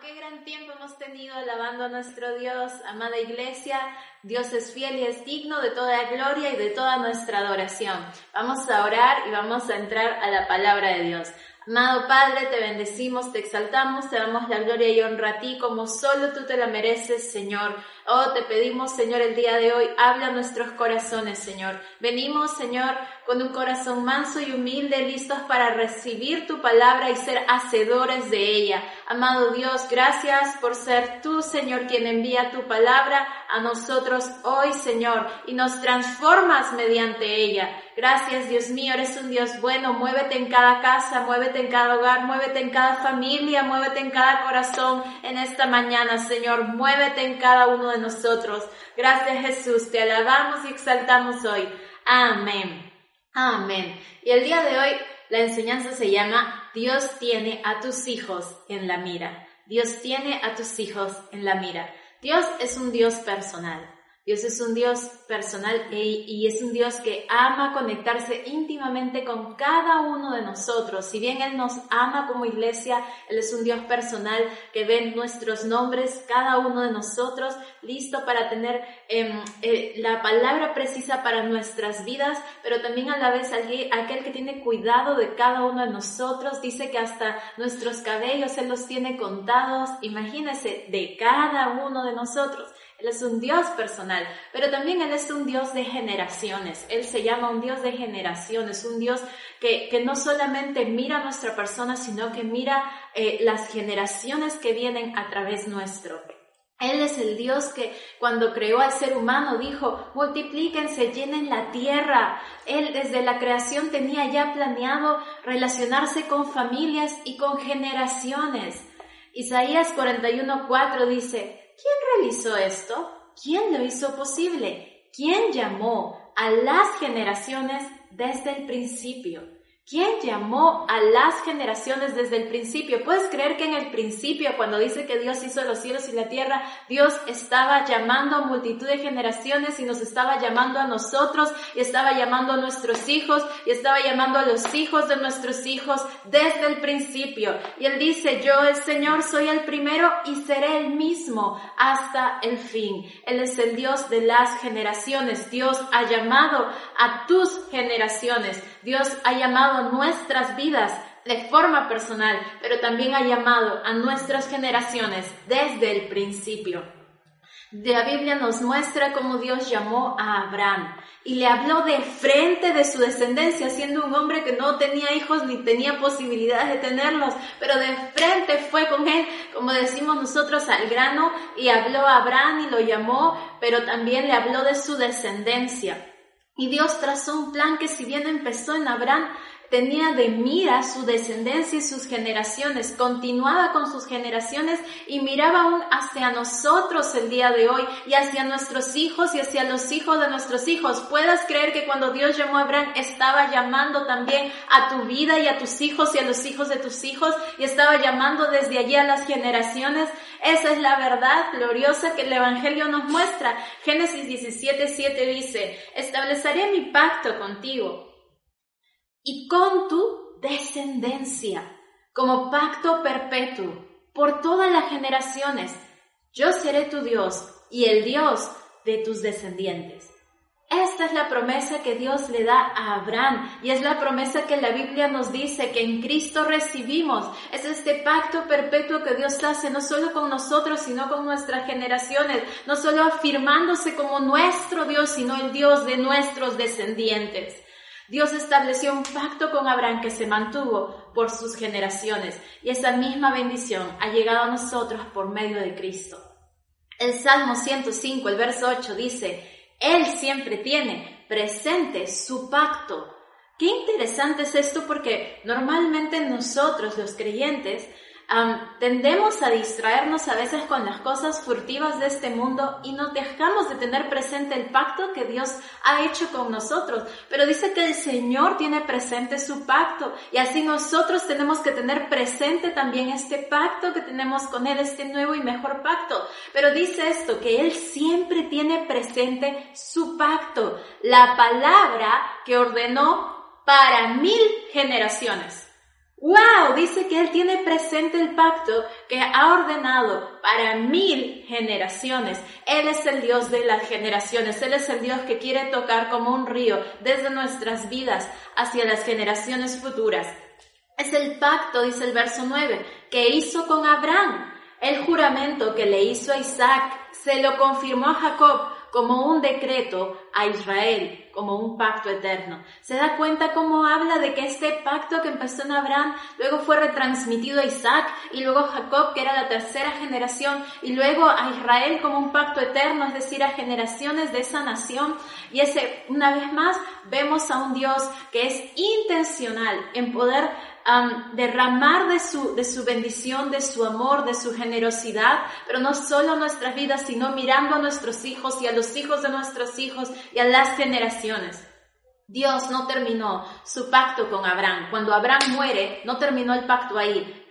qué gran tiempo hemos tenido alabando a nuestro Dios, amada iglesia. Dios es fiel y es digno de toda gloria y de toda nuestra adoración. Vamos a orar y vamos a entrar a la palabra de Dios. Amado Padre, te bendecimos, te exaltamos, te damos la gloria y honra a ti como solo tú te la mereces, Señor. Oh, te pedimos, Señor, el día de hoy, habla a nuestros corazones, Señor. Venimos, Señor, con un corazón manso y humilde, listos para recibir tu palabra y ser hacedores de ella. Amado Dios, gracias por ser tú, Señor, quien envía tu palabra a nosotros hoy, Señor, y nos transformas mediante ella. Gracias, Dios mío, eres un Dios bueno. Muévete en cada casa, muévete en cada hogar, muévete en cada familia, muévete en cada corazón en esta mañana, Señor. Muévete en cada uno de nosotros. Gracias, Jesús. Te alabamos y exaltamos hoy. Amén. Amén. Y el día de hoy la enseñanza se llama Dios tiene a tus hijos en la mira. Dios tiene a tus hijos en la mira. Dios es un Dios personal. Dios es un Dios personal y es un Dios que ama conectarse íntimamente con cada uno de nosotros. Si bien Él nos ama como iglesia, Él es un Dios personal que ve nuestros nombres, cada uno de nosotros, listo para tener em, eh, la palabra precisa para nuestras vidas, pero también a la vez aquel que tiene cuidado de cada uno de nosotros. Dice que hasta nuestros cabellos Él los tiene contados. Imagínese, de cada uno de nosotros. Él es un Dios personal, pero también Él es un Dios de generaciones. Él se llama un Dios de generaciones, un Dios que, que no solamente mira a nuestra persona, sino que mira eh, las generaciones que vienen a través nuestro. Él es el Dios que cuando creó al ser humano dijo, multiplíquense, llenen la tierra. Él desde la creación tenía ya planeado relacionarse con familias y con generaciones. Isaías 41:4 dice, ¿Quién realizó esto? ¿Quién lo hizo posible? ¿Quién llamó a las generaciones desde el principio? ¿Quién llamó a las generaciones desde el principio? ¿Puedes creer que en el principio, cuando dice que Dios hizo los cielos y la tierra, Dios estaba llamando a multitud de generaciones y nos estaba llamando a nosotros y estaba llamando a nuestros hijos y estaba llamando a los hijos de nuestros hijos desde el principio? Y Él dice, yo el Señor soy el primero y seré el mismo hasta el fin. Él es el Dios de las generaciones. Dios ha llamado a tus generaciones. Dios ha llamado nuestras vidas de forma personal, pero también ha llamado a nuestras generaciones desde el principio. La Biblia nos muestra cómo Dios llamó a Abraham y le habló de frente de su descendencia, siendo un hombre que no tenía hijos ni tenía posibilidades de tenerlos, pero de frente fue con él, como decimos nosotros, al grano y habló a Abraham y lo llamó, pero también le habló de su descendencia. Y Dios trazó un plan que si bien empezó en Abraham, tenía de mira su descendencia y sus generaciones, continuaba con sus generaciones y miraba aún hacia nosotros el día de hoy y hacia nuestros hijos y hacia los hijos de nuestros hijos. Puedas creer que cuando Dios llamó a Abraham estaba llamando también a tu vida y a tus hijos y a los hijos de tus hijos y estaba llamando desde allí a las generaciones. Esa es la verdad gloriosa que el Evangelio nos muestra. Génesis 17, 7 dice, estableceré mi pacto contigo y con tu descendencia, como pacto perpetuo por todas las generaciones. Yo seré tu Dios y el Dios de tus descendientes. Esta es la promesa que Dios le da a Abraham y es la promesa que la Biblia nos dice que en Cristo recibimos. Es este pacto perpetuo que Dios hace no solo con nosotros, sino con nuestras generaciones, no solo afirmándose como nuestro Dios, sino el Dios de nuestros descendientes. Dios estableció un pacto con Abraham que se mantuvo por sus generaciones y esa misma bendición ha llegado a nosotros por medio de Cristo. El Salmo 105, el verso 8 dice, Él siempre tiene presente su pacto. Qué interesante es esto porque normalmente nosotros los creyentes tendemos a distraernos a veces con las cosas furtivas de este mundo y nos dejamos de tener presente el pacto que Dios ha hecho con nosotros. Pero dice que el Señor tiene presente su pacto y así nosotros tenemos que tener presente también este pacto que tenemos con Él, este nuevo y mejor pacto. Pero dice esto, que Él siempre tiene presente su pacto, la palabra que ordenó para mil generaciones. ¡Wow! Dice que Él tiene presente el pacto que ha ordenado para mil generaciones. Él es el Dios de las generaciones. Él es el Dios que quiere tocar como un río desde nuestras vidas hacia las generaciones futuras. Es el pacto, dice el verso 9, que hizo con Abraham. El juramento que le hizo a Isaac se lo confirmó a Jacob como un decreto a Israel, como un pacto eterno. Se da cuenta cómo habla de que este pacto que empezó en Abraham luego fue retransmitido a Isaac y luego a Jacob, que era la tercera generación, y luego a Israel como un pacto eterno, es decir, a generaciones de esa nación. Y ese, una vez más, vemos a un Dios que es intencional en poder derramar de su, de su bendición, de su amor, de su generosidad, pero no solo a nuestras vidas, sino mirando a nuestros hijos y a los hijos de nuestros hijos y a las generaciones. Dios no terminó su pacto con Abraham. Cuando Abraham muere, no terminó el pacto ahí.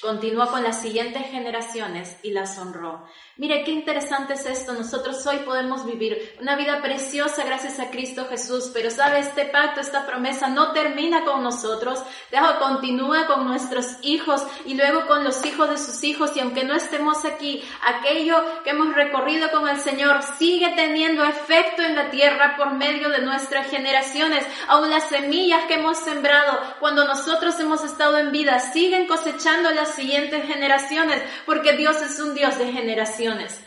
Continúa con las siguientes generaciones y las honró. Mire, qué interesante es esto. Nosotros hoy podemos vivir una vida preciosa gracias a Cristo Jesús, pero sabe, este pacto, esta promesa no termina con nosotros, deja, continúa con nuestros hijos y luego con los hijos de sus hijos y aunque no estemos aquí, aquello que hemos recorrido con el Señor sigue teniendo efecto en la tierra por medio de nuestras generaciones. Aún las semillas que hemos sembrado cuando nosotros hemos estado en vida siguen cosechando las siguientes generaciones porque Dios es un Dios de generaciones.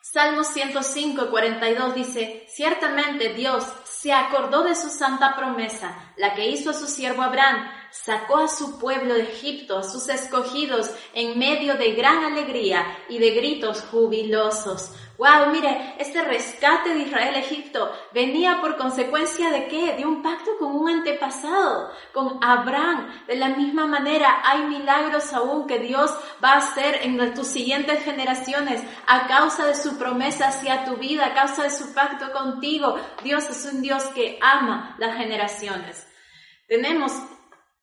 Salmo 105, 42 dice, ciertamente Dios se acordó de su santa promesa, la que hizo a su siervo Abraham, sacó a su pueblo de Egipto, a sus escogidos, en medio de gran alegría y de gritos jubilosos. Wow, mire, este rescate de Israel a Egipto venía por consecuencia de qué? De un pacto con un antepasado, con Abraham. De la misma manera, hay milagros aún que Dios va a hacer en tus siguientes generaciones a causa de su promesa hacia tu vida, a causa de su pacto contigo. Dios es un Dios que ama las generaciones. Tenemos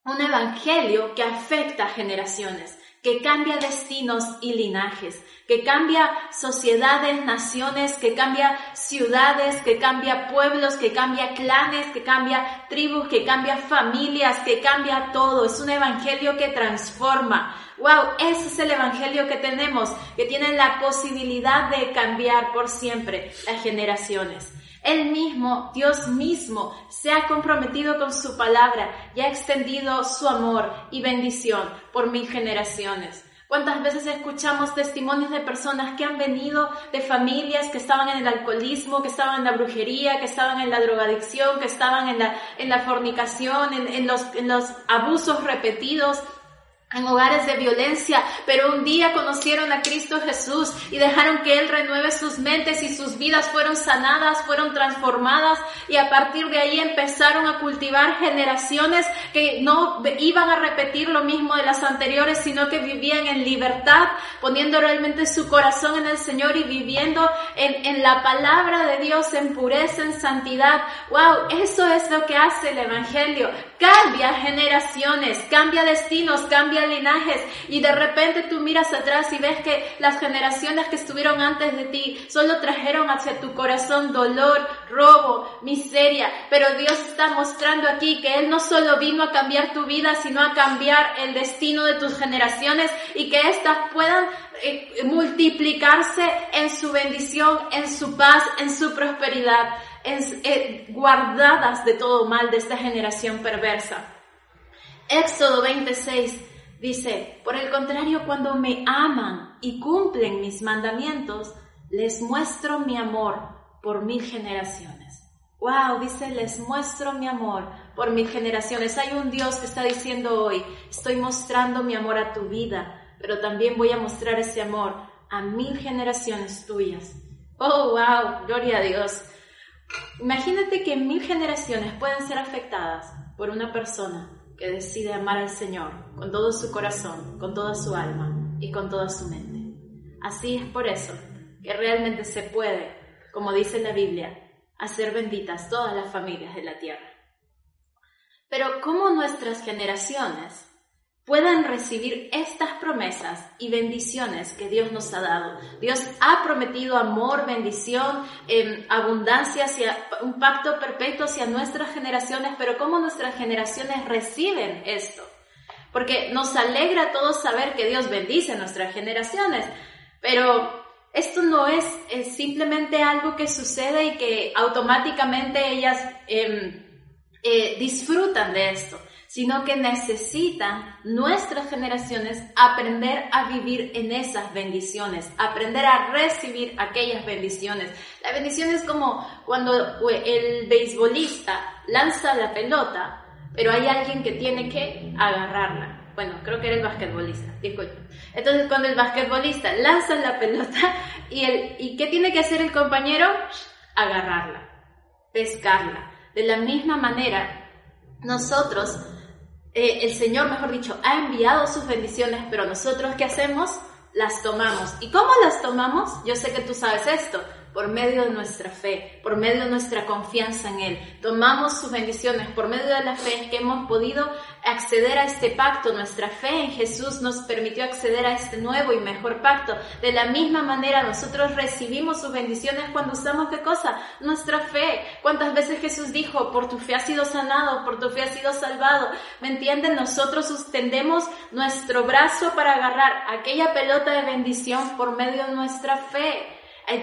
un evangelio que afecta a generaciones que cambia destinos y linajes, que cambia sociedades, naciones, que cambia ciudades, que cambia pueblos, que cambia clanes, que cambia tribus, que cambia familias, que cambia todo. Es un evangelio que transforma. Wow, ese es el evangelio que tenemos, que tiene la posibilidad de cambiar por siempre las generaciones. Él mismo, Dios mismo, se ha comprometido con su palabra y ha extendido su amor y bendición por mil generaciones. ¿Cuántas veces escuchamos testimonios de personas que han venido de familias que estaban en el alcoholismo, que estaban en la brujería, que estaban en la drogadicción, que estaban en la, fornicación, en los abusos repetidos, en hogares de violencia, pero un día conocieron a Cristo Jesús y dejaron que Él renueve sus mentes y sus vidas fueron sanadas, fueron transformadas y a partir de ahí empezaron a cultivar generaciones que no iban a repetir lo mismo de las anteriores, sino que vivían en libertad, poniendo realmente su corazón en el Señor y viviendo en, en la palabra de Dios en pureza, en santidad. ¡Wow! Eso es lo que hace el Evangelio. Cambia generaciones, cambia destinos, cambia linajes. Y de repente tú miras atrás y ves que las generaciones que estuvieron antes de ti solo trajeron hacia tu corazón dolor, robo, miseria, pero Dios está mostrando aquí que Él no solo vino a cambiar tu vida, sino a cambiar el destino de tus generaciones y que éstas puedan eh, multiplicarse en su bendición, en su paz, en su prosperidad, eh, guardadas de todo mal de esta generación perversa. Éxodo 26 Dice, por el contrario, cuando me aman y cumplen mis mandamientos, les muestro mi amor por mil generaciones. Wow, dice, les muestro mi amor por mil generaciones. Hay un Dios que está diciendo hoy, estoy mostrando mi amor a tu vida, pero también voy a mostrar ese amor a mil generaciones tuyas. Oh, wow, gloria a Dios. Imagínate que mil generaciones pueden ser afectadas por una persona que decide amar al Señor con todo su corazón, con toda su alma y con toda su mente. Así es por eso que realmente se puede, como dice la Biblia, hacer benditas todas las familias de la tierra. Pero ¿cómo nuestras generaciones puedan recibir estas promesas y bendiciones que Dios nos ha dado. Dios ha prometido amor, bendición, eh, abundancia, hacia, un pacto perpetuo hacia nuestras generaciones, pero ¿cómo nuestras generaciones reciben esto? porque nos alegra a todos saber que Dios bendice nuestras generaciones, pero esto no es, simplemente algo que sucede y que automáticamente ellas em, eh, disfrutan de esto, sino que necesitan nuestras generaciones aprender a vivir en esas bendiciones, aprender a recibir aquellas bendiciones. La bendición es como cuando el beisbolista lanza la pelota, pero hay alguien que tiene que agarrarla. Bueno, creo que era el basquetbolista, disculpe. Entonces, cuando el basquetbolista lanza la pelota, ¿y, el, ¿y qué tiene que hacer el compañero? Agarrarla, pescarla. De la misma manera, nosotros, eh, el Señor, mejor dicho, ha enviado sus bendiciones, pero nosotros, ¿qué hacemos? Las tomamos. ¿Y cómo las tomamos? Yo sé que tú sabes esto por medio de nuestra fe, por medio de nuestra confianza en Él. Tomamos sus bendiciones por medio de la fe que hemos podido acceder a este pacto. Nuestra fe en Jesús nos permitió acceder a este nuevo y mejor pacto. De la misma manera nosotros recibimos sus bendiciones cuando usamos qué cosa? Nuestra fe. ¿Cuántas veces Jesús dijo, por tu fe has sido sanado, por tu fe has sido salvado? ¿Me entienden? Nosotros extendemos nuestro brazo para agarrar aquella pelota de bendición por medio de nuestra fe.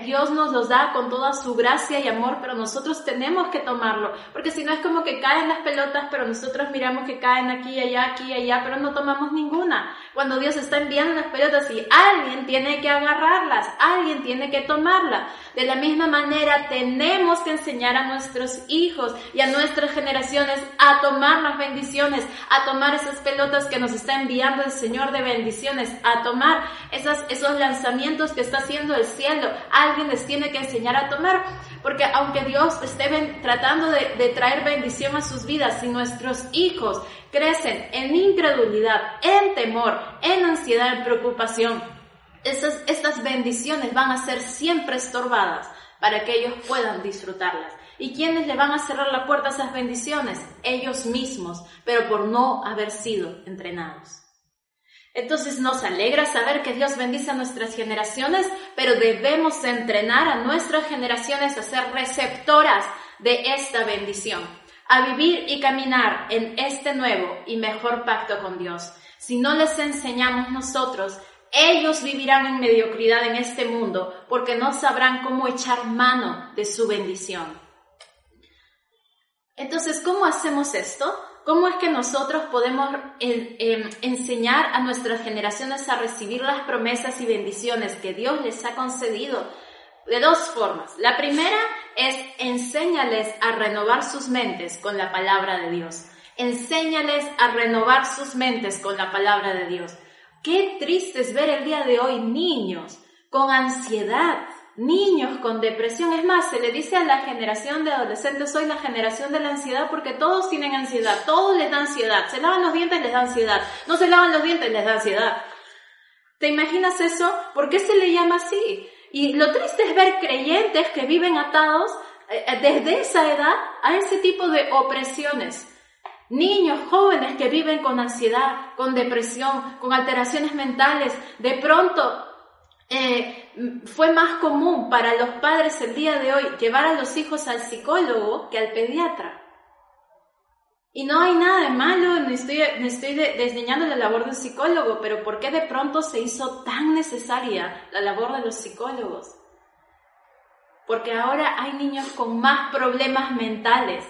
Dios nos los da con toda su gracia y amor, pero nosotros tenemos que tomarlo, porque si no es como que caen las pelotas, pero nosotros miramos que caen aquí, allá, aquí, allá, pero no tomamos ninguna. Cuando Dios está enviando las pelotas y alguien tiene que agarrarlas, alguien tiene que tomarlas. De la misma manera, tenemos que enseñar a nuestros hijos y a nuestras generaciones a tomar las bendiciones, a tomar esas pelotas que nos está enviando el Señor de bendiciones, a tomar esas, esos lanzamientos que está haciendo el cielo. Alguien les tiene que enseñar a tomar, porque aunque Dios esté tratando de, traer bendición a sus vidas, si nuestros hijos crecen en incredulidad, en temor, en ansiedad, en preocupación, estas, estas bendiciones van a ser siempre estorbadas para que ellos puedan disfrutarlas. ¿Y quiénes le van a cerrar la puerta a esas bendiciones? Ellos mismos, pero por no haber sido entrenados. Entonces nos alegra saber que Dios bendice a nuestras generaciones, pero debemos entrenar a nuestras generaciones a ser receptoras de esta bendición, a vivir y caminar en este nuevo y mejor pacto con Dios. Si no les enseñamos nosotros, ellos vivirán en mediocridad en este mundo porque no sabrán cómo echar mano de su bendición. Entonces, ¿cómo hacemos esto? ¿Cómo es que nosotros podemos enseñar a nuestras generaciones a recibir las promesas y bendiciones que Dios les ha concedido? De dos formas. La primera es enséñales a renovar sus mentes con la palabra de Dios. Enséñales a renovar sus mentes con la palabra de Dios. Qué triste es ver el día de hoy niños con ansiedad, niños con depresión. Es más, se le dice a la generación de adolescentes hoy la generación de la ansiedad porque todos tienen ansiedad, todos les da ansiedad. Se lavan los dientes, les da ansiedad. No se lavan los dientes, les da ansiedad. ¿Te imaginas eso? ¿Por qué se le llama así? Y lo triste es ver creyentes que viven atados eh, desde esa edad a ese tipo de opresiones. Niños, jóvenes que viven con ansiedad, con depresión, con alteraciones mentales, de pronto eh, fue más común para los padres el día de hoy llevar a los hijos al psicólogo que al pediatra. Y no hay nada de malo, no estoy, desdeñando la labor del psicólogo, pero ¿por qué de pronto se hizo tan necesaria la labor de los psicólogos? Porque ahora hay niños con más problemas mentales,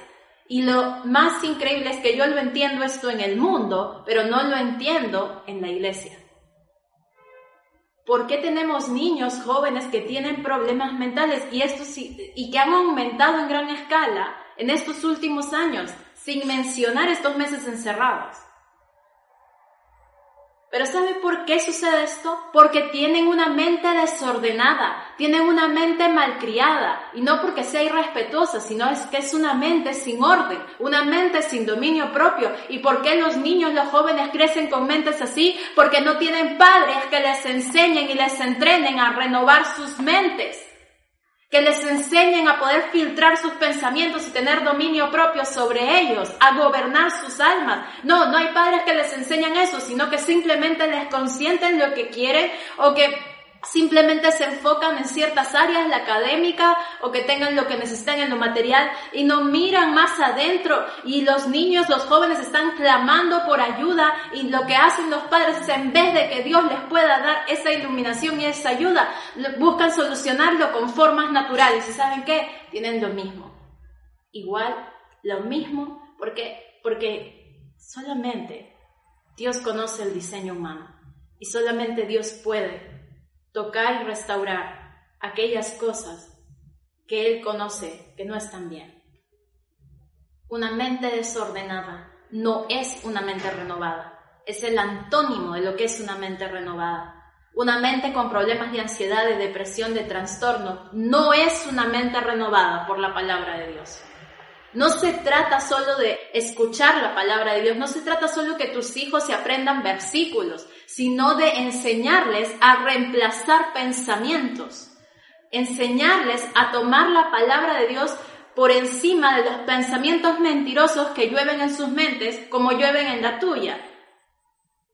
y lo más increíble es que yo lo entiendo esto en el mundo, pero no lo entiendo en la iglesia. ¿Por qué tenemos niños jóvenes que tienen problemas mentales y, esto, y que han aumentado en gran escala en estos últimos años, sin mencionar estos meses encerrados? Pero ¿sabe por qué sucede esto? Porque tienen una mente desordenada, tienen una mente malcriada, y no porque sea irrespetuosa, sino es que es una mente sin orden, una mente sin dominio propio. ¿Y por qué los niños, los jóvenes crecen con mentes así? Porque no tienen padres que les enseñen y les entrenen a renovar sus mentes que les enseñen a poder filtrar sus pensamientos y tener dominio propio sobre ellos, a gobernar sus almas. No, no hay padres que les enseñan eso, sino que simplemente les consienten lo que quieren o que simplemente se enfocan en ciertas áreas, la académica o que tengan lo que necesitan en lo material y no miran más adentro. Y los niños, los jóvenes están clamando por ayuda y lo que hacen los padres es en vez de que Dios les pueda dar esa iluminación y esa ayuda, buscan solucionarlo con formas naturales. Y saben qué, tienen lo mismo. Igual, lo mismo, porque, porque solamente Dios conoce el diseño humano y solamente Dios puede tocar y restaurar aquellas cosas que Él conoce que no están bien. Una mente desordenada no es una mente renovada, es el antónimo de lo que es una mente renovada. Una mente con problemas de ansiedad, de depresión, de trastorno, no es una mente renovada por la palabra de Dios. No se trata solo de escuchar la palabra de Dios, no se trata solo que tus hijos se aprendan versículos, sino de enseñarles a reemplazar pensamientos, enseñarles a tomar la palabra de Dios por encima de los pensamientos mentirosos que llueven en sus mentes como llueven en la tuya.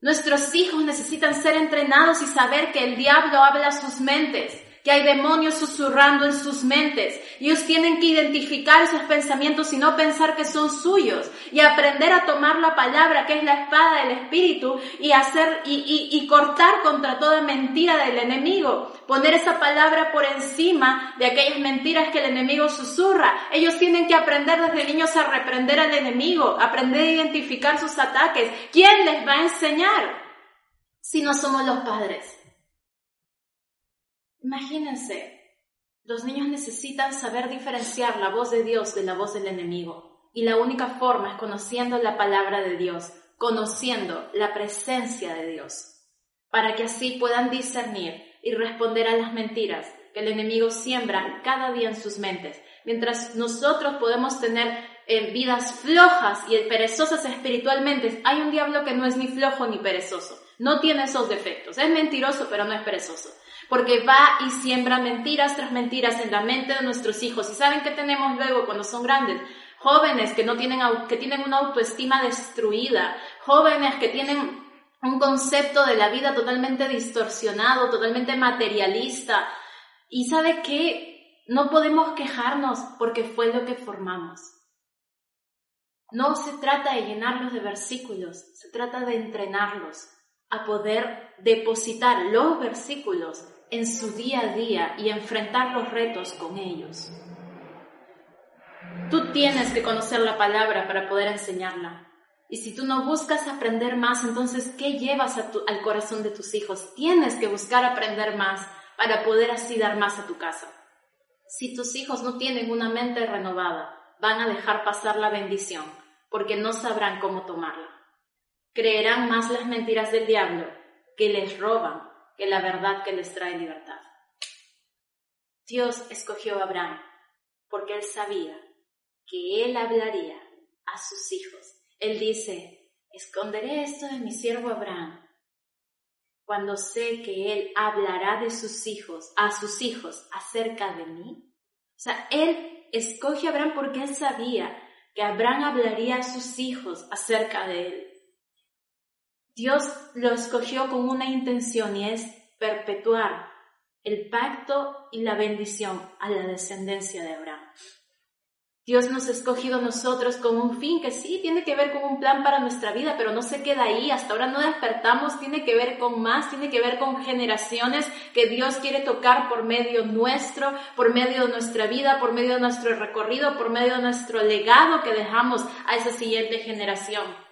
Nuestros hijos necesitan ser entrenados y saber que el diablo habla a sus mentes que hay demonios susurrando en sus mentes. Ellos tienen que identificar esos pensamientos y no pensar que son suyos y aprender a tomar la palabra que es la espada del espíritu y hacer y, y cortar contra toda mentira del enemigo. Poner esa palabra por encima de aquellas mentiras que el enemigo susurra. Ellos tienen que aprender desde niños a reprender al enemigo, aprender a identificar sus ataques. ¿Quién les va a enseñar? Si no somos los padres. Imagínense, los niños necesitan saber diferenciar la voz de Dios de la voz del enemigo. Y la única forma es conociendo la palabra de Dios, conociendo la presencia de Dios, para que así puedan discernir y responder a las mentiras que el enemigo siembra cada día en sus mentes. Mientras nosotros podemos tener eh, vidas flojas y perezosas espiritualmente, hay un diablo que no es ni flojo ni perezoso. No tiene esos defectos. Es mentiroso, pero no es perezoso porque va y siembra mentiras tras mentiras en la mente de nuestros hijos. ¿Y saben qué tenemos luego cuando son grandes? Jóvenes que, no tienen, que tienen una autoestima destruida, jóvenes que tienen un concepto de la vida totalmente distorsionado, totalmente materialista. Y sabe qué? No podemos quejarnos porque fue lo que formamos. No se trata de llenarlos de versículos, se trata de entrenarlos a poder depositar los versículos en su día a día y enfrentar los retos con ellos. Tú tienes que conocer la palabra para poder enseñarla. Y si tú no buscas aprender más, entonces, ¿qué llevas al corazón de tus hijos? Tienes que buscar aprender más para poder así dar más a tu casa. Si tus hijos no tienen una mente renovada, van a dejar pasar la bendición porque no sabrán cómo tomarla. Creerán más las mentiras del diablo que les roban que la verdad que les trae libertad. Dios escogió a Abraham porque él sabía que él hablaría a sus hijos. Él dice, esconderé esto de mi siervo Abraham cuando sé que él hablará de sus hijos, a sus hijos, acerca de mí. O sea, él escoge a Abraham porque él sabía que Abraham hablaría a sus hijos acerca de él. Dios lo escogió con una intención y es perpetuar el pacto y la bendición a la descendencia de Abraham. Dios nos ha escogido nosotros con un fin que sí tiene que ver con un plan para nuestra vida, pero no se queda ahí, hasta ahora no despertamos, tiene que ver con más, tiene que ver con generaciones que Dios quiere tocar por medio nuestro, por medio de nuestra vida, por medio de nuestro recorrido, por medio de nuestro legado que dejamos a esa siguiente generación.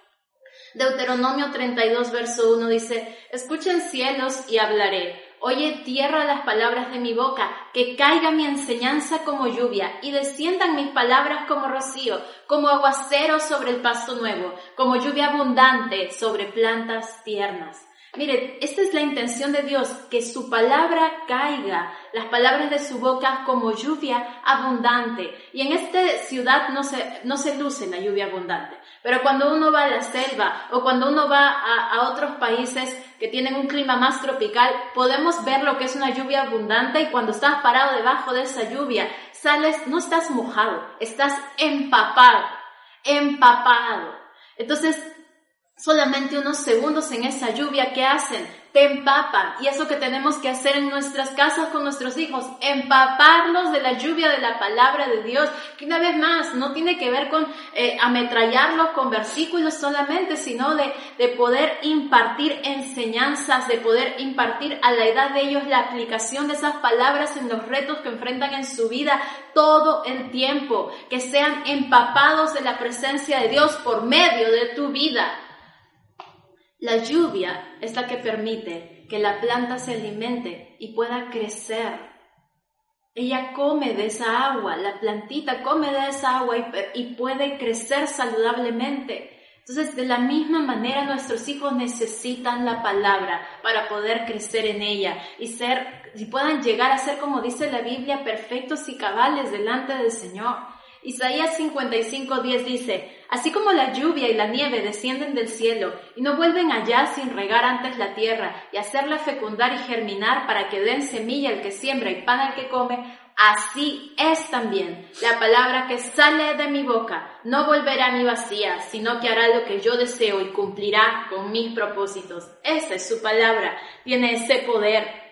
Deuteronomio 32, verso 1 dice, escuchen cielos y hablaré. Oye tierra las palabras de mi boca, que caiga mi enseñanza como lluvia y desciendan mis palabras como rocío, como aguacero sobre el pasto nuevo, como lluvia abundante sobre plantas tiernas. Mire, esta es la intención de Dios, que su palabra caiga, las palabras de su boca como lluvia abundante. Y en esta ciudad no se, no se luce la lluvia abundante. Pero cuando uno va a la selva o cuando uno va a, a otros países que tienen un clima más tropical, podemos ver lo que es una lluvia abundante y cuando estás parado debajo de esa lluvia, sales, no estás mojado, estás empapado, empapado. Entonces, solamente unos segundos en esa lluvia que hacen te empapan. Y eso que tenemos que hacer en nuestras casas con nuestros hijos, empaparlos de la lluvia de la palabra de Dios, que una vez más no tiene que ver con eh, ametrallarlos con versículos solamente, sino de, de poder impartir enseñanzas, de poder impartir a la edad de ellos la aplicación de esas palabras en los retos que enfrentan en su vida todo el tiempo, que sean empapados de la presencia de Dios por medio de tu vida. La lluvia es la que permite que la planta se alimente y pueda crecer. Ella come de esa agua, la plantita come de esa agua y, puede crecer saludablemente. Entonces, de la misma manera, nuestros hijos necesitan la palabra para poder crecer en ella y ser, y puedan llegar a ser, como dice la Biblia, perfectos y cabales delante del Señor. Isaías 55, 10 dice, Así como la lluvia y la nieve descienden del cielo y no vuelven allá sin regar antes la tierra y hacerla fecundar y germinar para que den semilla al que siembra y pan al que come, así es también la palabra que sale de mi boca. No volverá ni vacía, sino que hará lo que yo deseo y cumplirá con mis propósitos. Esa es su palabra, tiene ese poder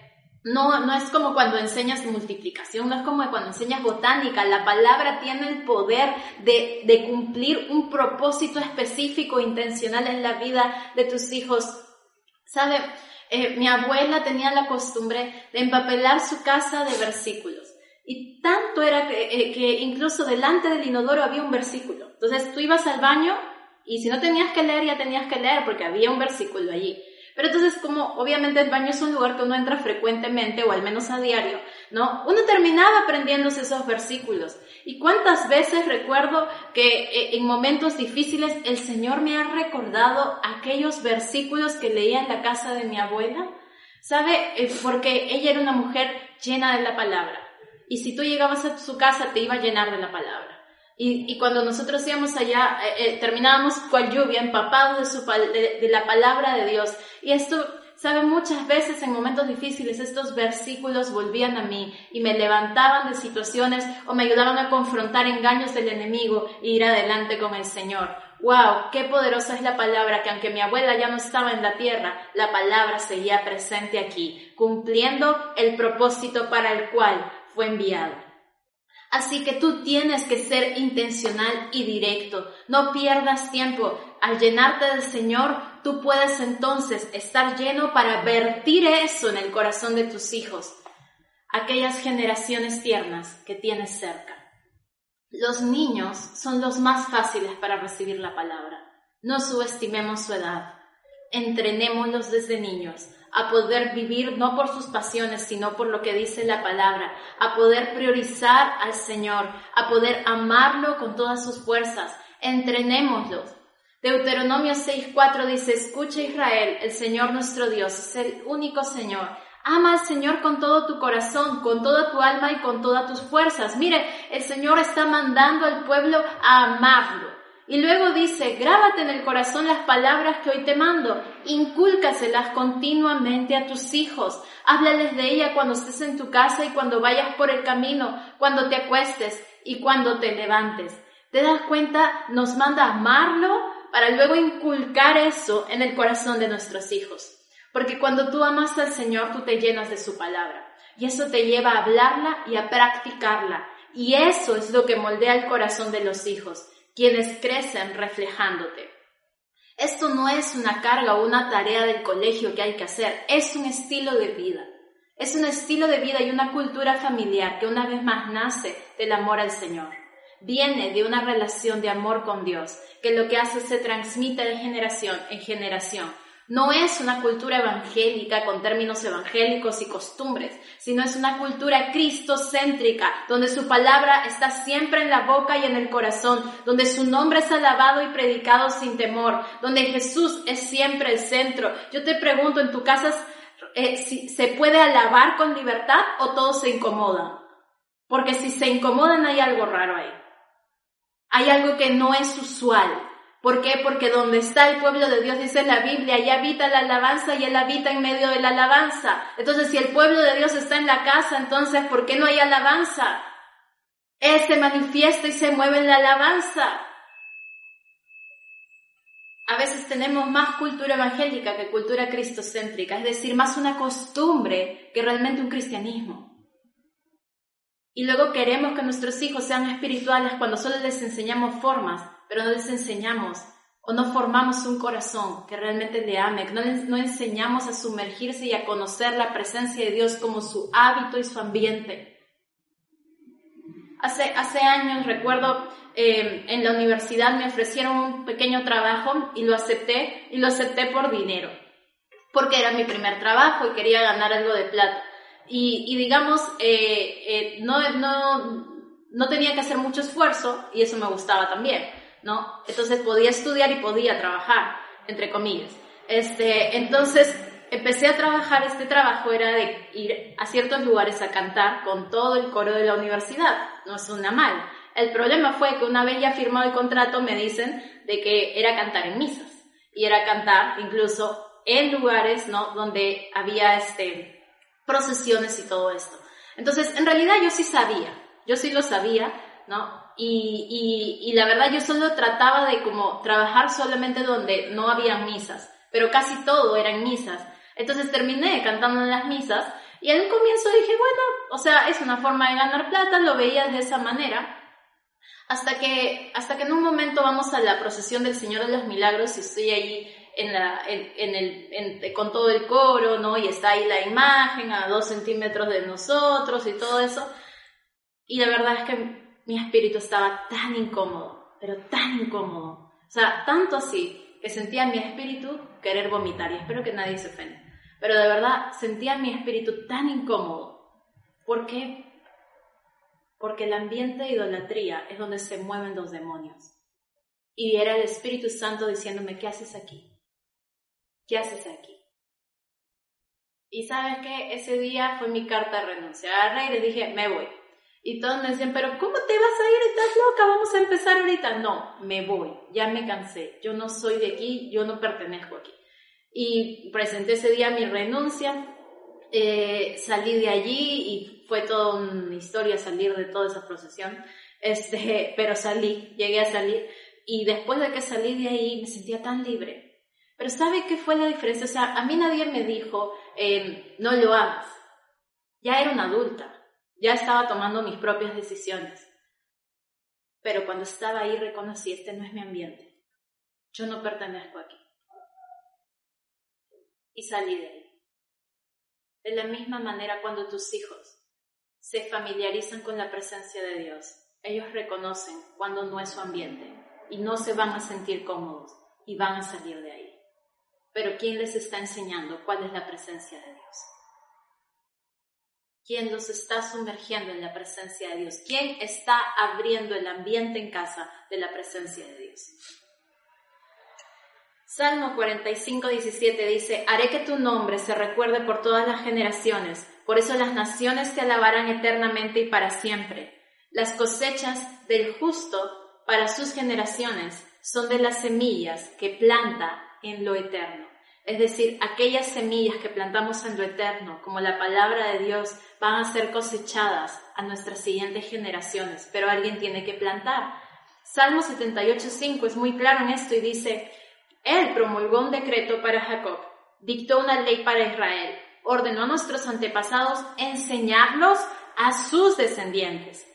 no, no es como cuando enseñas multiplicación, no es como cuando enseñas botánica. La palabra tiene el poder de, de cumplir un propósito específico, intencional en la vida de tus hijos. ¿Sabe? Eh, mi abuela tenía la costumbre de empapelar su casa de versículos. Y tanto era que, eh, que incluso delante del inodoro había un versículo. Entonces tú ibas al baño y si no tenías que leer, ya tenías que leer porque había un versículo allí. Pero entonces, como obviamente el baño es un lugar que uno entra frecuentemente o al menos a diario, ¿no? Uno terminaba aprendiéndose esos versículos. ¿Y cuántas veces recuerdo que eh, en momentos difíciles el Señor me ha recordado aquellos versículos que leía en la casa de mi abuela? ¿Sabe? Eh, porque ella era una mujer llena de la palabra. Y si tú llegabas a su casa te iba a llenar de la palabra. Y, cuando nosotros íbamos allá, eh, eh, terminábamos con lluvia, empapados de, la palabra de Dios. Y esto, sabe, muchas veces en momentos difíciles estos versículos volvían a mí y me levantaban de situaciones o me ayudaban a confrontar engaños del enemigo e ir adelante con el Señor. ¡Wow! ¡Qué poderosa es la palabra! Que aunque mi abuela ya no estaba en la tierra, la palabra seguía presente aquí, cumpliendo el propósito para el cual fue enviado. Así que tú tienes que ser intencional y directo. No pierdas tiempo. Al llenarte del Señor, tú puedes entonces estar lleno para vertir eso en el corazón de tus hijos, aquellas generaciones tiernas que tienes cerca. Los niños son los más fáciles para recibir la palabra. No subestimemos su edad. Entrenémoslos desde niños a poder vivir no por sus pasiones, sino por lo que dice la palabra, a poder priorizar al Señor, a poder amarlo con todas sus fuerzas. Entrenémoslos. Deuteronomio 6.4 dice, escucha Israel, el Señor nuestro Dios es el único Señor. Ama al Señor con todo tu corazón, con toda tu alma y con todas tus fuerzas. Mire, el Señor está mandando al pueblo a amarlo. Y luego dice, grábate en el corazón las palabras que hoy te mando, incúlcaselas continuamente a tus hijos, háblales de ella cuando estés en tu casa y cuando vayas por el camino, cuando te acuestes y cuando te levantes. ¿Te das cuenta? Nos manda amarlo para luego inculcar eso en el corazón de nuestros hijos. Porque cuando tú amas al Señor, tú te llenas de su palabra. Y eso te lleva a hablarla y a practicarla. Y eso es lo que moldea el corazón de los hijos quienes crecen reflejándote. Esto no es una carga o una tarea del colegio que hay que hacer, es un estilo de vida. Es un estilo de vida y una cultura familiar que una vez más nace del amor al Señor. Viene de una relación de amor con Dios, que lo que hace se transmite de generación en generación no es una cultura evangélica con términos evangélicos y costumbres, sino es una cultura cristocéntrica, donde su palabra está siempre en la boca y en el corazón, donde su nombre es alabado y predicado sin temor, donde Jesús es siempre el centro. Yo te pregunto, ¿en tu casa eh, si se puede alabar con libertad o todos se incomodan? Porque si se incomodan hay algo raro ahí. Hay algo que no es usual. ¿Por qué? Porque donde está el pueblo de Dios, dice la Biblia, ahí habita la alabanza y Él habita en medio de la alabanza. Entonces, si el pueblo de Dios está en la casa, entonces, ¿por qué no hay alabanza? Él se manifiesta y se mueve en la alabanza. a veces tenemos más cultura evangélica que cultura cristocéntrica, es decir, más una costumbre que realmente un cristianismo. Y luego queremos que nuestros hijos sean espirituales cuando solo les enseñamos formas, pero no les enseñamos o no formamos un corazón que realmente le ame, que no, les, no enseñamos a sumergirse y a conocer la presencia de Dios como su hábito y su ambiente. Hace, hace años recuerdo eh, en la universidad me ofrecieron un pequeño trabajo y lo acepté y lo acepté por dinero, porque era mi primer trabajo y quería ganar algo de plata. Y, digamos, eh, eh, no, no, no tenía que hacer mucho esfuerzo y eso me gustaba también, ¿no? Entonces podía estudiar y podía trabajar, entre comillas. Este, entonces empecé a trabajar, este trabajo era de ir a ciertos lugares a cantar con todo el coro de la universidad, no es una mal. El problema fue que una vez ya firmado el contrato me dicen de que era cantar en misas y era cantar incluso en lugares, ¿no? Donde había este, procesiones y todo esto. Entonces, en realidad yo sí sabía, yo sí lo sabía, ¿no? Y, y, y la verdad yo solo trataba de como trabajar solamente donde no había misas, pero casi todo eran misas. Entonces terminé cantando en las misas y en un comienzo dije, bueno, o sea, es una forma de ganar plata, lo veía de esa manera, hasta que, hasta que en un momento vamos a la procesión del Señor de los Milagros y estoy ahí en la, en, el, con todo el coro, ¿no? Y está ahí la imagen a dos centímetros de nosotros y todo eso. Y la verdad es que mi espíritu estaba tan incómodo, pero tan incómodo. O sea, tanto así que sentía en mi espíritu querer vomitar y espero que nadie se ofenda. Pero de verdad sentía en mi espíritu tan incómodo. ¿Por qué? porque el ambiente de idolatría es donde se mueven los demonios. Y era el Espíritu Santo diciéndome, ¿qué haces aquí? ¿Qué haces aquí? Y sabes que ese día fue mi carta de renuncia. Agarré y le dije, me voy. Y todos me decían, pero ¿cómo te vas a ir? ¿Estás loca? Vamos a empezar ahorita. No, me voy. Ya me cansé. Yo no soy de aquí, yo no pertenezco aquí. Y presenté ese día mi renuncia. Eh, salí de allí y fue toda una historia salir de toda esa procesión, este, pero salí, llegué a salir y después de que salí de ahí me sentía tan libre. Pero ¿sabe qué fue la diferencia? O sea, a mí nadie me dijo, em, no lo hagas. Ya era una adulta, ya estaba tomando mis propias decisiones. Pero cuando estaba ahí reconocí, este no es mi ambiente. Yo no pertenezco aquí. Y salí de ahí. De la misma manera cuando tus hijos se familiarizan con la presencia de Dios. Ellos reconocen cuando no es su ambiente y no se van a sentir cómodos y van a salir de ahí. Pero ¿quién les está enseñando cuál es la presencia de Dios? ¿Quién los está sumergiendo en la presencia de Dios? ¿Quién está abriendo el ambiente en casa de la presencia de Dios? Salmo 45, 17 dice, haré que tu nombre se recuerde por todas las generaciones por eso las naciones te alabarán eternamente y para siempre. Las cosechas del justo para sus generaciones son de las semillas que planta en lo eterno. Es decir, aquellas semillas que plantamos en lo eterno, como la palabra de Dios, van a ser cosechadas a nuestras siguientes generaciones, pero alguien tiene que plantar. Salmo 78.5 es muy claro en esto y dice, Él promulgó un decreto para Jacob, dictó una ley para Israel ordenó a nuestros antepasados enseñarlos a sus descendientes,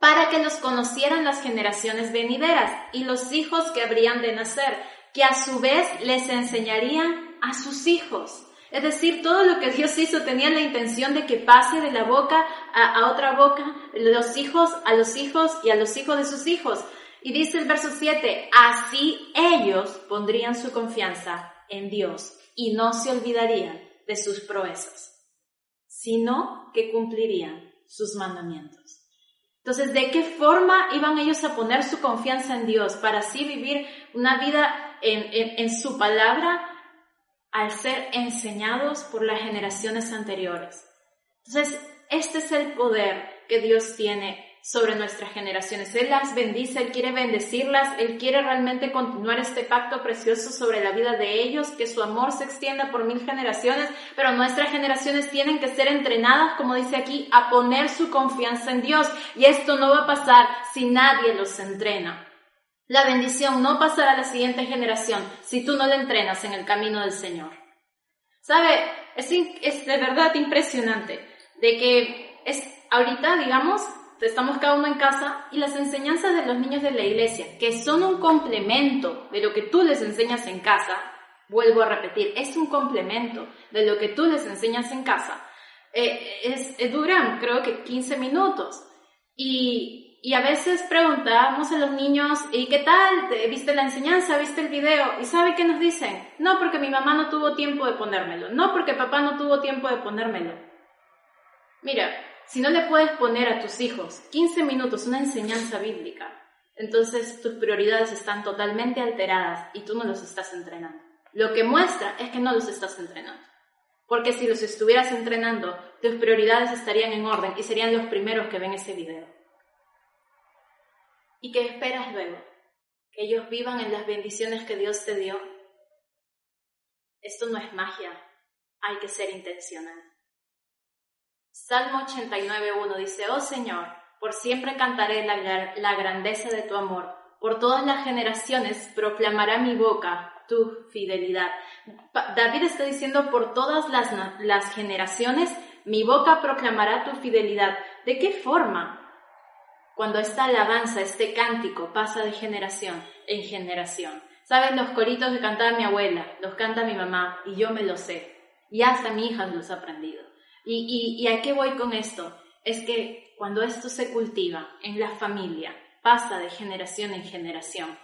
para que los conocieran las generaciones venideras y los hijos que habrían de nacer, que a su vez les enseñarían a sus hijos. Es decir, todo lo que Dios hizo tenía la intención de que pase de la boca a, otra boca, los hijos a los hijos y a los hijos de sus hijos. Y dice el verso 7, así ellos pondrían su confianza en Dios y no se olvidarían de sus proezas, sino que cumplirían sus mandamientos. Entonces, ¿de qué forma iban ellos a poner su confianza en Dios para así vivir una vida en, su palabra al ser enseñados por las generaciones anteriores? Entonces, este es el poder que Dios tiene sobre nuestras generaciones. Él las bendice, Él quiere bendecirlas, Él quiere realmente continuar este pacto precioso sobre la vida de ellos, que su amor se extienda por mil generaciones, pero nuestras generaciones tienen que ser entrenadas, como dice aquí, a poner su confianza en Dios. Y esto no va a pasar si nadie los entrena. La bendición no pasará a la siguiente generación si tú no la entrenas en el camino del Señor. ¿Sabe? Es, es de verdad impresionante de que es ahorita, digamos, estamos cada uno en casa y las enseñanzas de los niños de la iglesia, que son un complemento de lo que tú les enseñas en casa, vuelvo a repetir, es un complemento de lo que tú les enseñas en casa, eh, es, duran creo que 15 minutos. Y, y, a veces preguntamos a los niños, ¿y qué tal? ¿Viste la enseñanza? ¿Viste el video? ¿Y sabe qué nos dicen? No, porque mi mamá no tuvo tiempo de ponérmelo. No, porque papá no tuvo tiempo de ponérmelo. Mira, si no le puedes poner a tus hijos 15 minutos una enseñanza bíblica, entonces tus prioridades están totalmente alteradas y tú no los estás entrenando. Lo que muestra es que no los estás entrenando. Porque si los estuvieras entrenando, tus prioridades estarían en orden y serían los primeros que ven ese video. ¿Y qué esperas luego? Que ellos vivan en las bendiciones que Dios te dio. Esto no es magia, hay que ser intencional. Salmo 89.1 dice, Oh Señor, por siempre cantaré la, la, grandeza de tu amor, por todas las generaciones proclamará mi boca tu fidelidad. David está diciendo, por todas las, las generaciones, mi boca proclamará tu fidelidad. ¿De qué forma? Cuando esta alabanza, este cántico pasa de generación en generación. ¿Saben los coritos que cantaba mi abuela? Los canta mi mamá y yo me los sé. Y hasta mi hija los ha aprendido. Y, y, a qué voy con esto? Es que cuando esto se cultiva en la familia, pasa de generación en generación,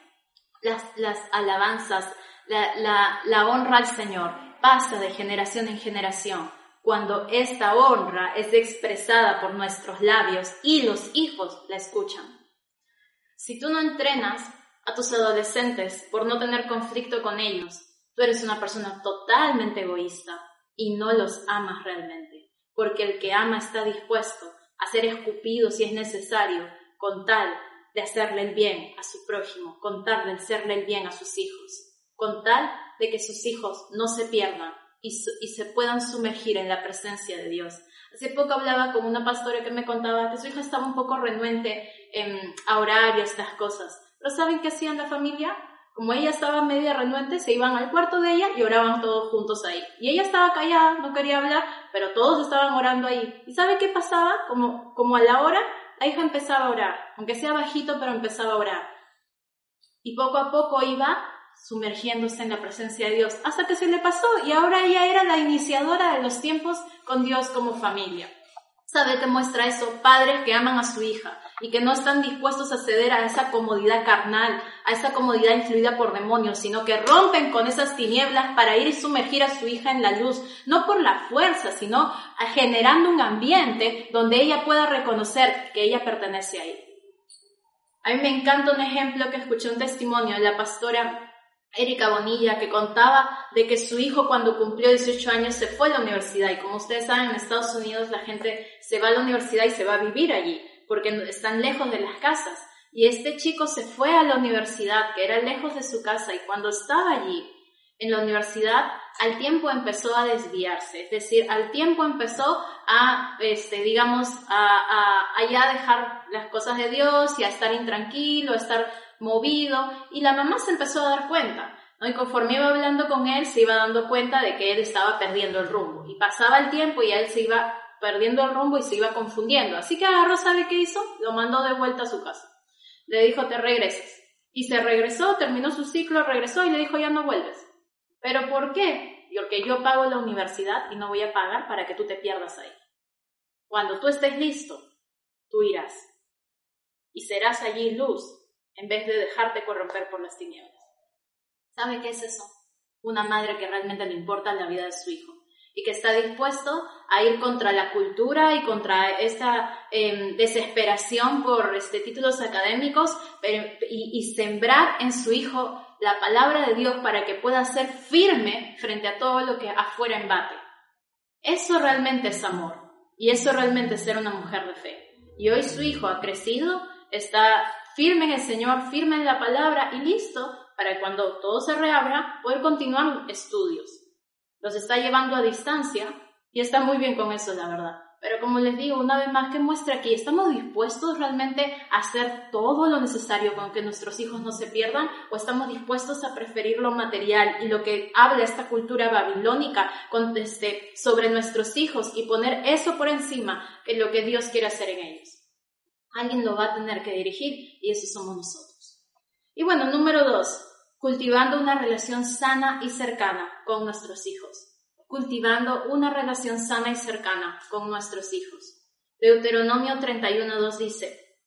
las, las alabanzas, la, la, la honra al Señor pasa de generación en generación. Cuando esta honra es expresada por nuestros labios y los hijos la escuchan. Si tú no entrenas a tus adolescentes por no tener conflicto con ellos, tú eres una persona totalmente egoísta y no los amas realmente porque el que ama está dispuesto a ser escupido si es necesario, con tal de hacerle el bien a su prójimo, con tal de hacerle el bien a sus hijos, con tal de que sus hijos no se pierdan y, se puedan sumergir en la presencia de Dios. Hace poco hablaba con una pastora que me contaba que su hija estaba un poco renuente a orar y estas cosas. Pero ¿saben qué hacía en la familia? Como ella estaba media renuente, se iban al cuarto de ella y oraban todos juntos ahí. Y ella estaba callada, no quería hablar, pero todos estaban orando ahí. ¿Y sabe qué pasaba? Como, como a la hora, la hija empezaba a orar, aunque sea bajito, pero empezaba a orar. Y poco a poco iba sumergiéndose en la presencia de Dios, hasta que se le pasó y ahora ella era la iniciadora de los tiempos con Dios como familia. ¿Sabe qué muestra eso? Padres que aman a su hija y que no están dispuestos a ceder a esa comodidad carnal, a esa comodidad influida por demonios, sino que rompen con esas tinieblas para ir y sumergir a su hija en la luz, no por la fuerza, sino generando un ambiente donde ella pueda reconocer que ella pertenece ahí. A mí me encanta un ejemplo que escuché un testimonio de la pastora Erika Bonilla, que contaba de que su hijo cuando cumplió 18 años se fue a la universidad y como ustedes saben, en Estados Unidos la gente se va a la universidad y se va a vivir allí porque están lejos de las casas. Y este chico se fue a la universidad, que era lejos de su casa, y cuando estaba allí, en la universidad, al tiempo empezó a desviarse, es decir, al tiempo empezó a, este, digamos, a, a, ya dejar las cosas de Dios y a estar intranquilo, a estar movido, y la mamá se empezó a dar cuenta. ¿no? Y conforme iba hablando con él, se iba dando cuenta de que él estaba perdiendo el rumbo. Y pasaba el tiempo y él se iba perdiendo el rumbo y se iba confundiendo. Así que agarró, ¿sabe qué hizo? Lo mandó de vuelta a su casa. Le dijo, te regreses. Y se regresó, terminó su ciclo, regresó y le dijo, ya no vuelves. ¿Pero por qué? Porque yo pago la universidad y no voy a pagar para que tú te pierdas ahí. Cuando tú estés listo, tú irás. Y serás allí luz en vez de dejarte corromper por las tinieblas. ¿Sabe qué es eso? Una madre que realmente le importa la vida de su hijo y que está dispuesto a ir contra la cultura y contra esta em, desesperación por este, títulos académicos y, y, sembrar en su hijo la palabra de Dios para que pueda ser firme frente a todo lo que afuera embate. Eso realmente es amor y eso realmente es ser una mujer de fe. Y hoy su hijo ha crecido, está firme en el Señor, firme en la palabra y listo para cuando todo se reabra poder continuar estudios los está llevando a distancia y está muy bien con eso, la verdad. Pero como les digo, una vez más que muestra aquí, ¿estamos dispuestos realmente a hacer todo lo necesario con que nuestros hijos no se pierdan? ¿O estamos dispuestos a preferir lo material y lo que habla esta cultura babilónica con, este, sobre nuestros hijos y poner eso por encima que lo que Dios quiere hacer en ellos? Alguien lo va a tener que dirigir y eso somos nosotros. Y bueno, número dos, cultivando una relación sana y cercana con nuestros hijos cultivando una relación sana y cercana con nuestros hijos. Deuteronomio 31.2 dice,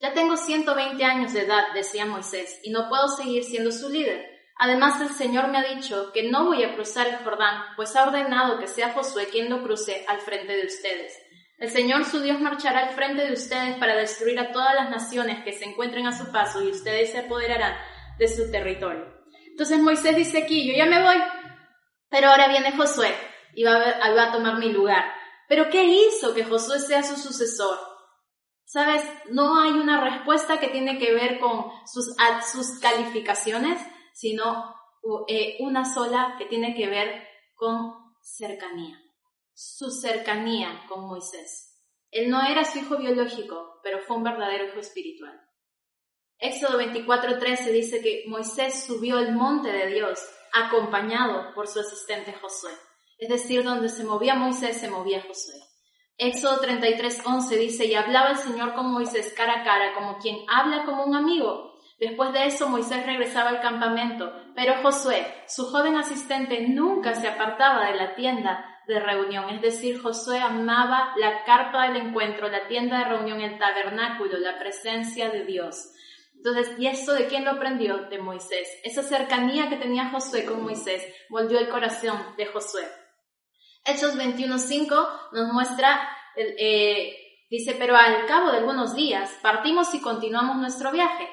Ya tengo 120 años de edad, decía Moisés, y no puedo seguir siendo su líder. Además, el Señor me ha dicho que no voy a cruzar el Jordán, pues ha ordenado que sea Josué quien lo cruce al frente de ustedes. El Señor su Dios marchará al frente de ustedes para destruir a todas las naciones que se encuentren a su paso y ustedes se apoderarán de su territorio. Entonces Moisés dice aquí, yo ya me voy, pero ahora viene Josué y va a, tomar mi lugar. Pero ¿qué hizo que Josué sea su sucesor? Sabes, no hay una respuesta que tiene que ver con sus, sus calificaciones, sino eh, una sola que tiene que ver con cercanía. Su cercanía con Moisés. Él no era su hijo biológico, pero fue un verdadero hijo espiritual. Éxodo 24:13 dice que Moisés subió el monte de Dios acompañado por su asistente Josué. Es decir, donde se movía Moisés, se movía Josué. Éxodo 33:11 dice, y hablaba el Señor con Moisés cara a cara, como quien habla como un amigo. Después de eso, Moisés regresaba al campamento, pero Josué, su joven asistente, nunca se apartaba de la tienda de reunión. Es decir, Josué amaba la carpa del encuentro, la tienda de reunión, el tabernáculo, la presencia de Dios. Entonces, ¿y eso de quién lo aprendió? De Moisés. Esa cercanía que tenía Josué con Moisés volvió el corazón de Josué. Hechos 21.5 nos muestra, eh, dice, pero al cabo de algunos días partimos y continuamos nuestro viaje.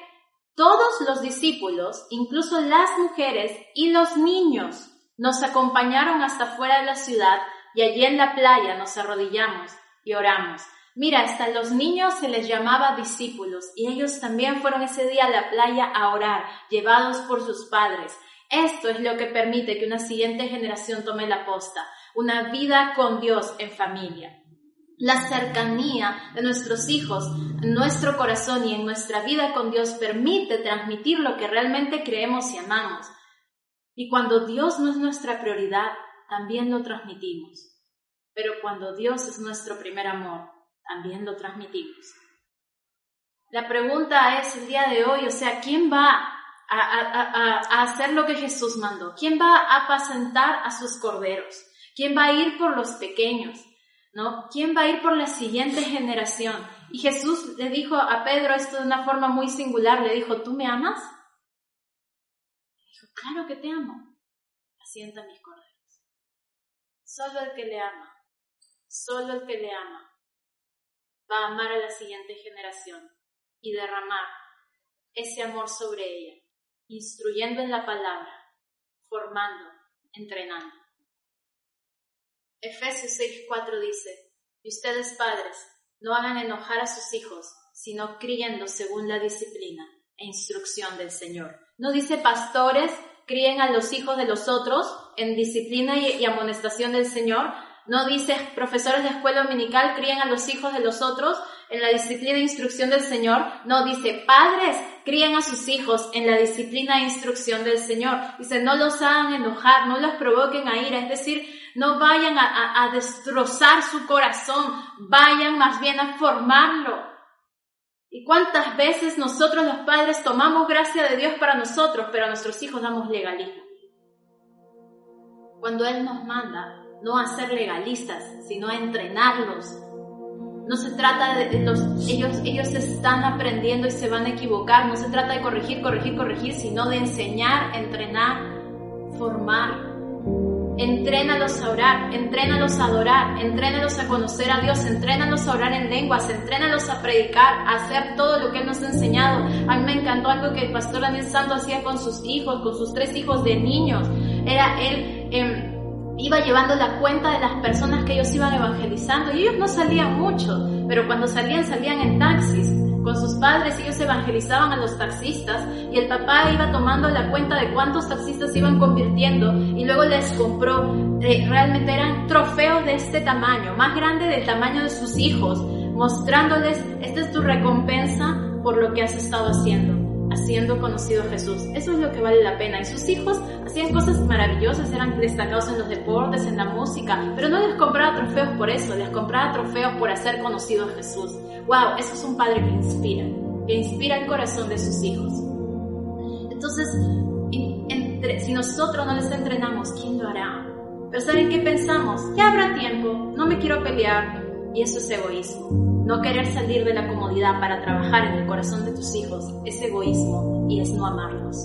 Todos los discípulos, incluso las mujeres y los niños, nos acompañaron hasta fuera de la ciudad y allí en la playa nos arrodillamos y oramos. Mira, hasta los niños se les llamaba discípulos y ellos también fueron ese día a la playa a orar, llevados por sus padres. Esto es lo que permite que una siguiente generación tome la posta, una vida con Dios en familia. La cercanía de nuestros hijos en nuestro corazón y en nuestra vida con Dios permite transmitir lo que realmente creemos y amamos. Y cuando Dios no es nuestra prioridad, también lo transmitimos. Pero cuando Dios es nuestro primer amor, también lo transmitimos. La pregunta es el día de hoy, o sea, ¿quién va a, hacer lo que Jesús mandó? ¿Quién va a apacentar a sus corderos? ¿Quién va a ir por los pequeños? ¿No? ¿Quién va a ir por la siguiente generación? Y Jesús le dijo a Pedro esto de una forma muy singular, le dijo, ¿tú me amas? dijo, claro que te amo. Asienta mis corderos. Solo el que le ama, solo el que le ama va a amar a la siguiente generación y derramar ese amor sobre ella, instruyendo en la palabra, formando, entrenando. Efesios 6:4 dice, y ustedes padres, no hagan enojar a sus hijos, sino criando según la disciplina e instrucción del Señor. No dice pastores, críen a los hijos de los otros en disciplina y, y amonestación del Señor, no dice profesores de escuela dominical críen a los hijos de los otros en la disciplina e instrucción del Señor. No dice padres críen a sus hijos en la disciplina e instrucción del Señor. Dice no los hagan enojar, no los provoquen a ira. Es decir, no vayan a destrozar su corazón, vayan más bien a formarlo. ¿Y cuántas veces nosotros los padres tomamos gracia de Dios para nosotros, pero a nuestros hijos damos legalismo? Cuando Él nos manda no a ser legalistas, sino a entrenarlos. No se trata de los, ellos, ellos están aprendiendo y se van a equivocar, no se trata de corregir, corregir, corregir, sino de enseñar, entrenar, formar. Entrénalos a orar, entrénalos a adorar, entrénalos a conocer a Dios, entrénalos a orar en lenguas, entrénalos a predicar, hacer todo lo que Él nos ha enseñado. A mí me encantó algo que el pastor Daniel Santo hacía con sus hijos, con sus tres hijos de niños. Era Él... Eh, iba llevando la cuenta de las personas que ellos iban evangelizando. Y ellos no salían mucho, pero cuando salían salían en taxis con sus padres, ellos evangelizaban a los taxistas y el papá iba tomando la cuenta de cuántos taxistas iban convirtiendo y luego les compró eh, realmente eran trofeos de este tamaño, más grande del tamaño de sus hijos, mostrándoles, esta es tu recompensa por lo que has estado haciendo, haciendo conocido a Jesús. Eso es lo que vale la pena. Y sus hijos hacían cosas maravillosas, eran destacados en los deportes, en la música, pero no les compraba trofeos por eso, les compraba trofeos por hacer conocido a Jesús. ¡Wow! Eso es un padre que inspira, que inspira el corazón de sus hijos. Entonces, entre, si nosotros no les entrenamos, ¿quién lo hará? Pero ¿saben qué pensamos? Ya habrá tiempo, no me quiero pelear. Y eso es egoísmo. No querer salir de la comodidad para trabajar en el corazón de tus hijos es egoísmo y es no amarlos.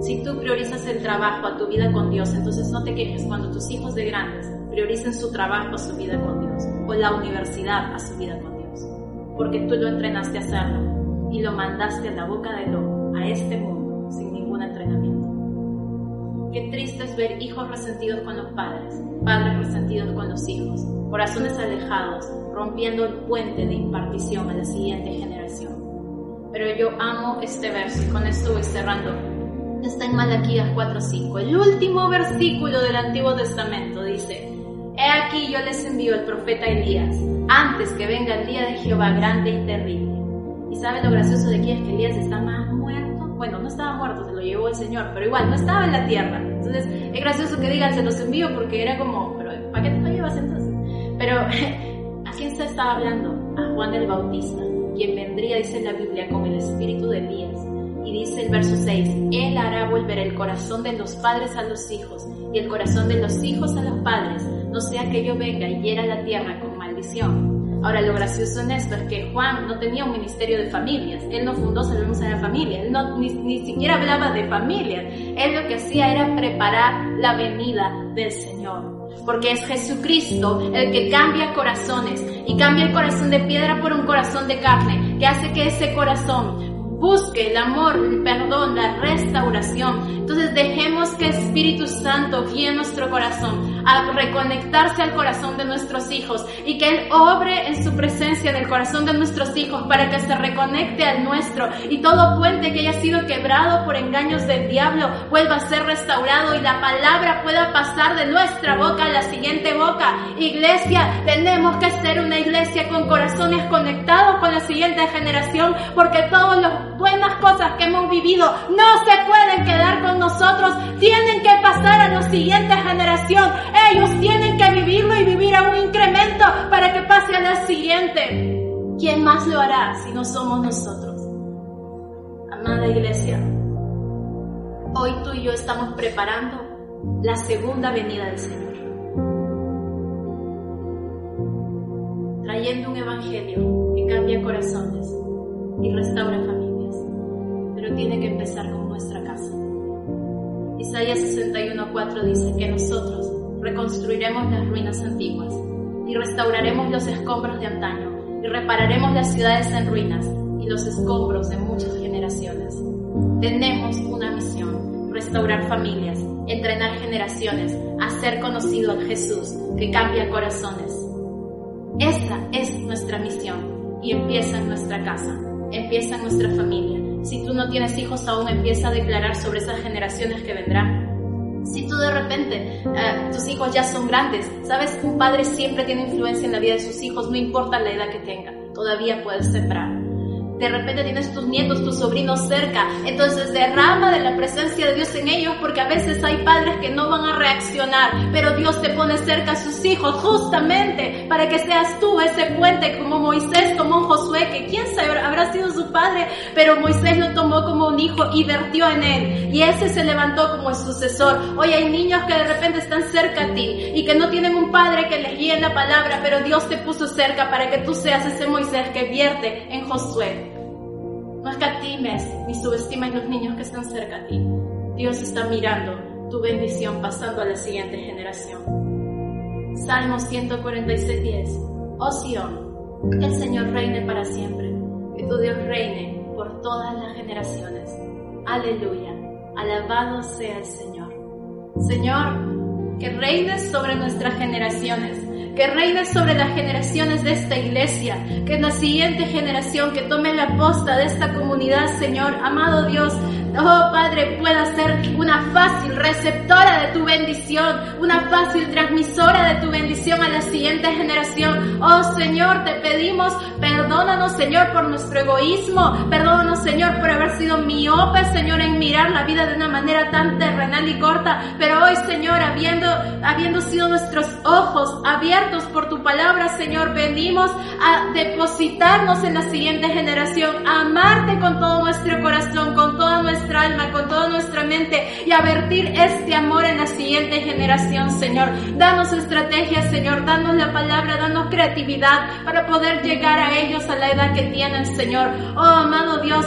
Si tú priorizas el trabajo a tu vida con Dios, entonces no te quejes cuando tus hijos de grandes prioricen su trabajo a su vida con Dios o la universidad a su vida con Dios. Porque tú lo entrenaste a hacerlo y lo mandaste a la boca del lobo, a este mundo, sin ningún entrenamiento. Qué triste es ver hijos resentidos con los padres, padres resentidos con los hijos, corazones alejados, rompiendo el puente de impartición a la siguiente generación. Pero yo amo este verso y con esto voy cerrando. Está en Malaquías 4:5, el último versículo del Antiguo Testamento dice, He aquí yo les envío el profeta Elías, antes que venga el día de Jehová grande y terrible. ¿Y sabe lo gracioso de aquí es que Elías está más bueno, no estaba muerto, se lo llevó el Señor, pero igual no estaba en la tierra. Entonces es gracioso que digan se los envío porque era como, pero ¿para qué te lo llevas entonces? Pero ¿a quién se estaba hablando? A Juan el Bautista, quien vendría, dice la Biblia, con el espíritu de Elías. Y dice el verso 6, Él hará volver el corazón de los padres a los hijos y el corazón de los hijos a los padres, no sea que yo venga y hiera la tierra con maldición. Ahora, lo gracioso en esto es que Juan no tenía un ministerio de familias. Él no fundó Salvemos a la Familia. Él no, ni, ni siquiera hablaba de familias. Él lo que hacía era preparar la venida del Señor porque es Jesucristo el que cambia corazones y cambia el corazón de piedra por un corazón de carne, que hace que ese corazón busque el amor, el perdón, la restauración. Entonces dejemos que Espíritu Santo guíe nuestro corazón a reconectarse al corazón de nuestros hijos y que Él obre en su presencia en el corazón de nuestros hijos para que se reconecte al nuestro y todo puente que haya sido quebrado por engaños del diablo vuelva a ser restaurado y la palabra pueda pasar de nuestra boca a la siguiente boca. Iglesia, tenemos que ser una iglesia con corazones conectados con la siguiente generación porque todos los buenas cosas que hemos vivido no se pueden quedar con nosotros, tienen que pasar a la siguiente generación. Ellos tienen que vivirlo y vivir a un incremento para que pase a la siguiente. ¿Quién más lo hará si no somos nosotros? Amada iglesia, hoy tú y yo estamos preparando la segunda venida del Señor. Trayendo un evangelio que cambia corazones y restaura familias pero tiene que empezar con nuestra casa. Isaías 61.4 dice que nosotros reconstruiremos las ruinas antiguas y restauraremos los escombros de antaño y repararemos las ciudades en ruinas y los escombros de muchas generaciones. Tenemos una misión, restaurar familias, entrenar generaciones, hacer conocido a Jesús que cambia corazones. Esa es nuestra misión y empieza en nuestra casa, empieza en nuestra familia si tú no tienes hijos aún, empieza a declarar sobre esas generaciones que vendrán. Si tú de repente eh, tus hijos ya son grandes, sabes, un padre siempre tiene influencia en la vida de sus hijos, no importa la edad que tenga, todavía puedes sembrar de repente tienes tus nietos, tus sobrinos cerca, entonces derrama de la presencia de Dios en ellos porque a veces hay padres que no van a reaccionar, pero Dios te pone cerca a sus hijos justamente para que seas tú ese puente como Moisés tomó Josué, que quién sabe habrá sido su padre, pero Moisés lo tomó como un hijo y vertió en él y ese se levantó como el sucesor. Hoy hay niños que de repente están cerca a ti y que no tienen un padre que les guíe la palabra, pero Dios te puso cerca para que tú seas ese Moisés que vierte en Josué. Escatimes ni subestimes los niños que están cerca a ti. Dios está mirando tu bendición pasando a la siguiente generación. Salmo 146.10 Oh Sion, el Señor reine para siempre, que tu Dios reine por todas las generaciones. Aleluya, alabado sea el Señor. Señor, que reines sobre nuestras generaciones que reine sobre las generaciones de esta iglesia, que en la siguiente generación que tome la posta de esta comunidad, Señor, amado Dios, oh Padre, pueda ser una fácil receptora de tu bendición, una fácil transmisora de tu bendición a la siguiente generación. Oh Señor, te pedimos, perdónanos Señor por nuestro egoísmo, perdónanos Señor por haber sido miope, Señor, en mirar la vida de una manera tan terrenal y corta, pero hoy Señor, habiendo, habiendo sido nuestros ojos abiertos por tu palabra, Señor, venimos a depositarnos en la siguiente generación, a amarte con todo nuestro corazón, con toda nuestra alma, con toda nuestra mente y a este amor en la siguiente generación, Señor. Danos estrategias, Señor, danos la palabra, danos creatividad para poder llegar a ellos a la edad que tienen, Señor. Oh, amado Dios,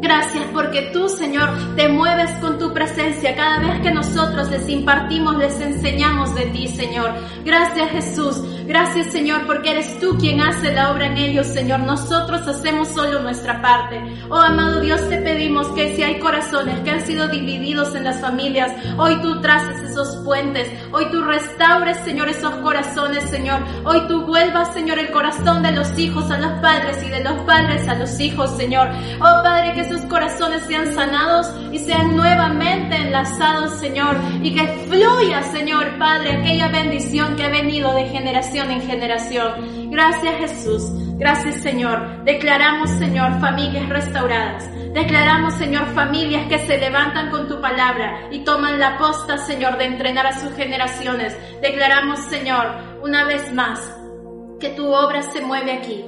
Gracias porque tú, Señor, te mueves con tu presencia cada vez que nosotros les impartimos, les enseñamos de ti, Señor. Gracias, Jesús. Gracias Señor porque eres tú quien hace la obra en ellos, Señor. Nosotros hacemos solo nuestra parte. Oh amado Dios, te pedimos que si hay corazones que han sido divididos en las familias, hoy tú traces esos puentes. Hoy tú restaures, Señor, esos corazones, Señor. Hoy tú vuelvas, Señor, el corazón de los hijos a los padres y de los padres a los hijos, Señor. Oh Padre, que esos corazones sean sanados y sean nuevamente enlazados, Señor. Y que fluya, Señor, Padre, aquella bendición que ha venido de generación en generación. Gracias Jesús. Gracias Señor. Declaramos Señor familias restauradas. Declaramos Señor familias que se levantan con tu palabra y toman la posta Señor de entrenar a sus generaciones. Declaramos Señor una vez más que tu obra se mueve aquí.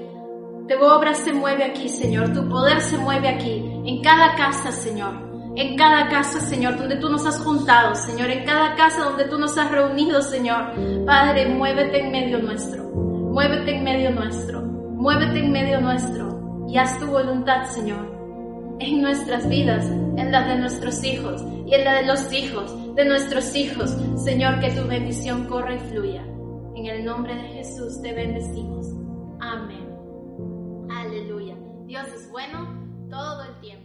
Tu obra se mueve aquí Señor. Tu poder se mueve aquí. En cada casa Señor en cada casa, Señor, donde tú nos has juntado, Señor, en cada casa donde tú nos has reunido, Señor. Padre, muévete en medio nuestro, muévete en medio nuestro, muévete en medio nuestro y haz tu voluntad, Señor, en nuestras vidas, en las de nuestros hijos y en la de los hijos de nuestros hijos. Señor, que tu bendición corra y fluya. En el nombre de Jesús te bendecimos. Amén todo el tiempo.